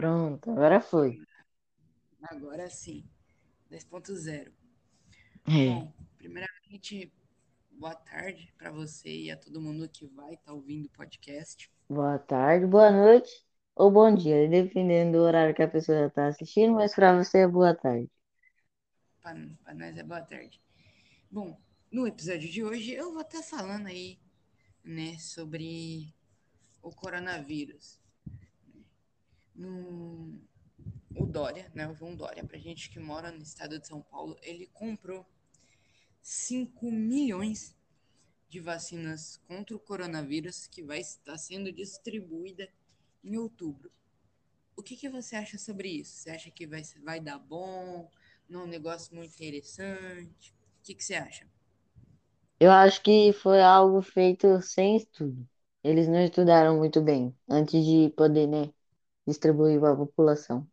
Pronto, agora foi. Agora sim. 10.0. É. Bom, primeiramente, boa tarde para você e a todo mundo que vai estar ouvindo o podcast. Boa tarde, boa noite ou bom dia, dependendo do horário que a pessoa está assistindo, mas para você é boa tarde. Para nós é boa tarde. Bom, no episódio de hoje eu vou estar falando aí, né, sobre o coronavírus. No, o Dória, né, o João Dória, pra gente que mora no estado de São Paulo, ele comprou 5 milhões de vacinas contra o coronavírus que vai estar sendo distribuída em outubro. O que, que você acha sobre isso? Você acha que vai, vai dar bom? Não é um negócio muito interessante? O que, que você acha? Eu acho que foi algo feito sem estudo. Eles não estudaram muito bem antes de poder, né, distribuir para a população.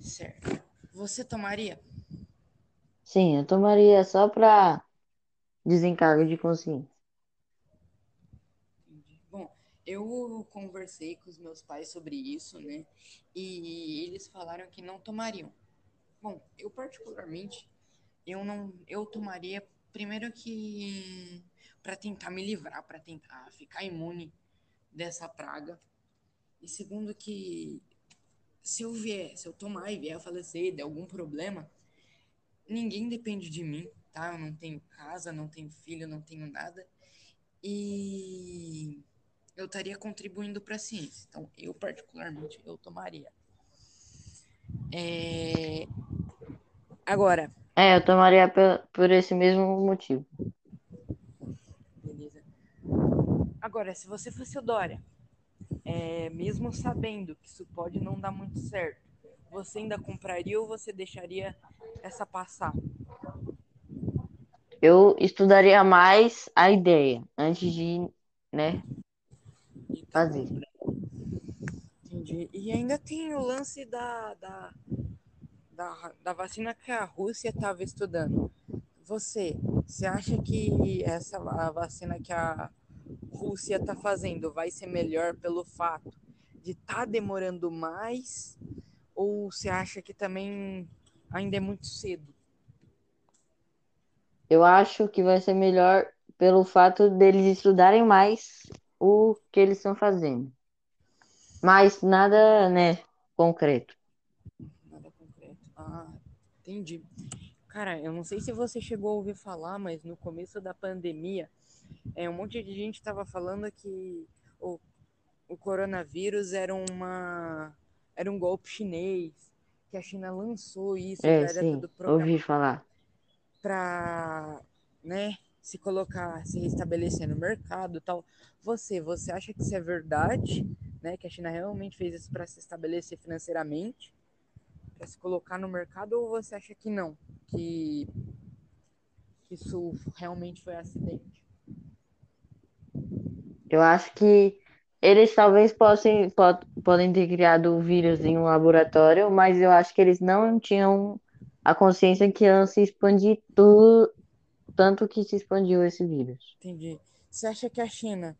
Certo. Você tomaria? Sim, eu tomaria só para desencargo de consciência. Bom, eu conversei com os meus pais sobre isso, né? E eles falaram que não tomariam. Bom, eu particularmente, eu não, eu tomaria primeiro que para tentar me livrar, para tentar ficar imune dessa praga. E segundo que se eu vier, se eu tomar e vier a falecer, der algum problema, ninguém depende de mim, tá? Eu não tenho casa, não tenho filho, não tenho nada. E eu estaria contribuindo para a ciência. Então, eu particularmente, eu tomaria. É... Agora. É, eu tomaria por esse mesmo motivo. Beleza. Agora, se você fosse o Dória, é, mesmo sabendo que isso pode não dar muito certo, você ainda compraria ou você deixaria essa passar? Eu estudaria mais a ideia antes de, né, fazer. Entendi. E ainda tem o lance da, da, da, da vacina que a Rússia estava estudando. Você, você acha que essa a vacina que a Rússia está fazendo vai ser melhor pelo fato de estar tá demorando mais? Ou você acha que também ainda é muito cedo? Eu acho que vai ser melhor pelo fato deles estudarem mais o que eles estão fazendo. Mas nada, né, concreto. Nada concreto. Ah, entendi. Cara, eu não sei se você chegou a ouvir falar, mas no começo da pandemia, é, um monte de gente estava falando que o, o coronavírus era uma era um golpe chinês, que a China lançou isso, é, era sim, tudo ouvi falar. Para, né, se colocar, se restabelecer no mercado, tal. Você, você acha que isso é verdade, né, que a China realmente fez isso para se estabelecer financeiramente, para se colocar no mercado, ou você acha que não, que isso realmente foi acidente? Eu acho que eles talvez possam, pod, podem ter criado o vírus em um laboratório, mas eu acho que eles não tinham a consciência que ia se expandir tudo, tanto que se expandiu esse vírus. Entendi. Você acha que a China.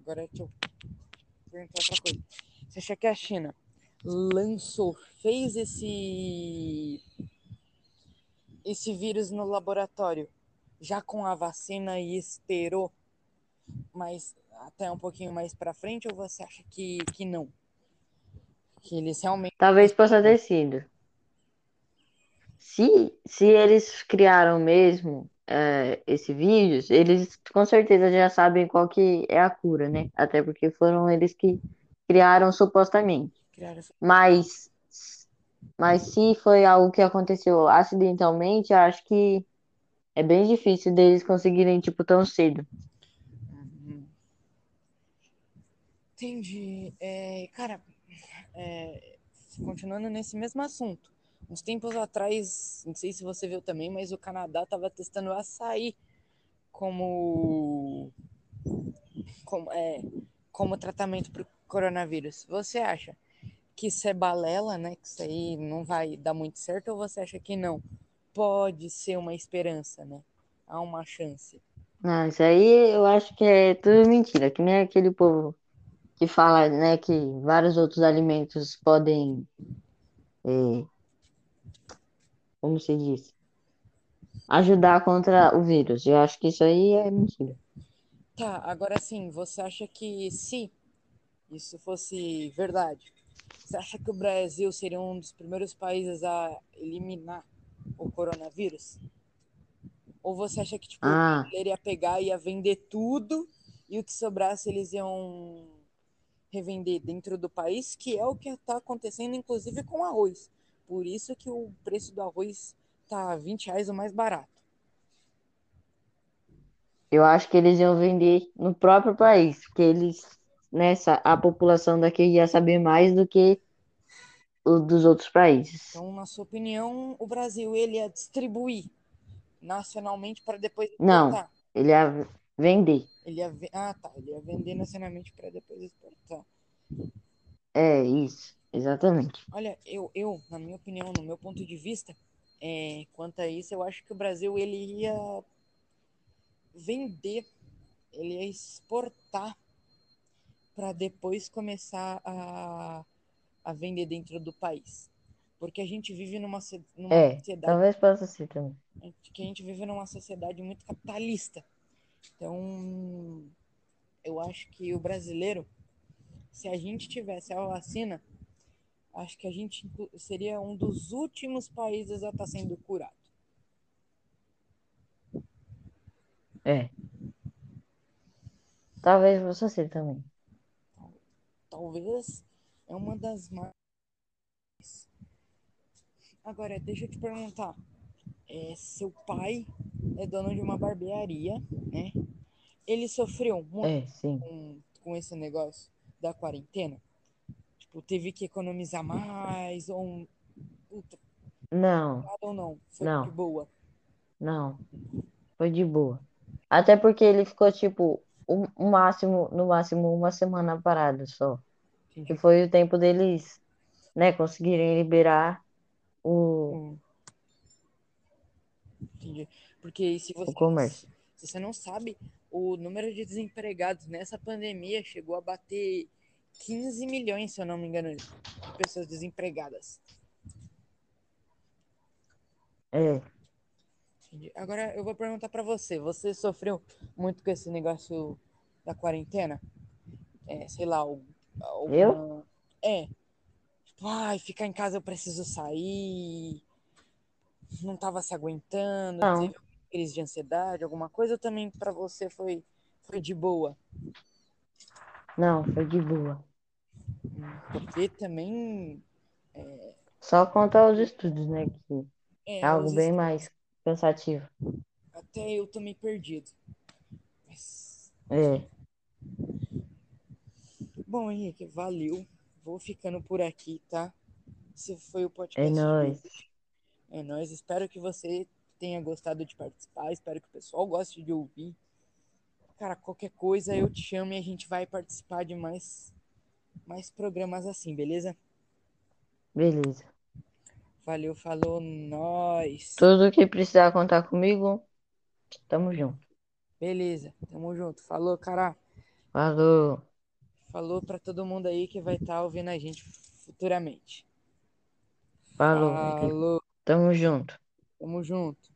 Agora deixa eu perguntar outra coisa. Você acha que a China lançou, fez esse. esse vírus no laboratório já com a vacina e esperou mais até um pouquinho mais para frente ou você acha que, que não? Que eles realmente. Talvez possa ter sido. Se, se eles criaram mesmo é, esse vírus, eles com certeza já sabem qual que é a cura, né? Até porque foram eles que criaram supostamente. Criaram... Mas, mas se foi algo que aconteceu acidentalmente, acho que é bem difícil deles conseguirem, tipo, tão cedo. Entendi. É, cara, é, continuando nesse mesmo assunto. Uns tempos atrás, não sei se você viu também, mas o Canadá estava testando açaí como, como, é, como tratamento para o coronavírus. Você acha que isso é balela, né? Que isso aí não vai dar muito certo ou você acha que não? Pode ser uma esperança, né? Há uma chance. Não, isso aí eu acho que é tudo mentira, que nem aquele povo que fala, né, que vários outros alimentos podem, é, como se diz, ajudar contra o vírus. Eu acho que isso aí é mentira. Tá, agora sim, você acha que se isso fosse verdade, você acha que o Brasil seria um dos primeiros países a eliminar o coronavírus? Ou você acha que tipo, Ah, brasileiro ia pegar e ia vender tudo e o que sobrasse eles iam revender dentro do país, que é o que está acontecendo inclusive com arroz. Por isso que o preço do arroz tá 20 reais o mais barato. eu acho que eles iam vender no próprio país, porque eles, nessa, a população daqui ia saber mais do que o dos outros países. Então, na sua opinião, o Brasil ele ia distribuir nacionalmente para depois Não, ele ia vender. Ele ia, ve- ah, tá, ele ia vender nacionalmente para depois exportar. É isso, exatamente. Olha, eu, eu, na minha opinião, no meu ponto de vista, é, quanto a isso, eu acho que o Brasil ele ia vender, ele ia exportar para depois começar a, a vender dentro do país. Porque a gente vive numa, numa É, sociedade talvez possa ser também. que a gente vive numa sociedade muito capitalista. Então, eu acho que o brasileiro, se a gente tivesse a vacina, acho que a gente seria um dos últimos países a estar sendo curado. É. Talvez possa ser também. Talvez é uma das mais. Agora, deixa eu te perguntar. É, seu pai é dono de uma barbearia, né? Ele sofreu muito É, sim. com, com esse negócio da quarentena? Tipo, teve que economizar mais ou, puta, Não, ou não? Foi Não. de boa. não. Foi de boa. Até porque ele ficou, tipo, o o máximo, no máximo uma semana parado só. Entendi. Que foi o tempo deles, né, conseguirem liberar o, Hum. Entendi. Porque se você, o comércio. se você não sabe, o número de desempregados nessa pandemia chegou a bater 15 milhões, se eu não me engano, de pessoas desempregadas. É. Agora eu vou perguntar pra você, você sofreu muito com esse negócio da quarentena? É, sei lá, al- alguma... É. Tipo, ai, ficar em casa eu preciso sair. Não tava se aguentando, não, teve crise de ansiedade, alguma coisa, ou também pra você foi, foi de boa? não, foi de boa. Porque também Só contar os estudos, né, que é, é algo bem estudos, mais cansativo. até eu tô meio perdido. Mas, É, bom, Henrique, valeu. Vou ficando por aqui, tá? Esse foi o é podcast de nóis. É nóis. Espero que você tenha gostado de participar. Espero que o pessoal goste de ouvir. Cara, qualquer coisa eu te chamo e a gente vai participar de mais, mais programas assim, beleza? Beleza. Valeu, falou, nós. Tudo que precisar contar comigo, tamo junto. Beleza, tamo junto. Falou, cara. Falou, Falou pra todo mundo aí que vai estar ouvindo a gente futuramente. falou. Falou, Tamo junto. tamo junto.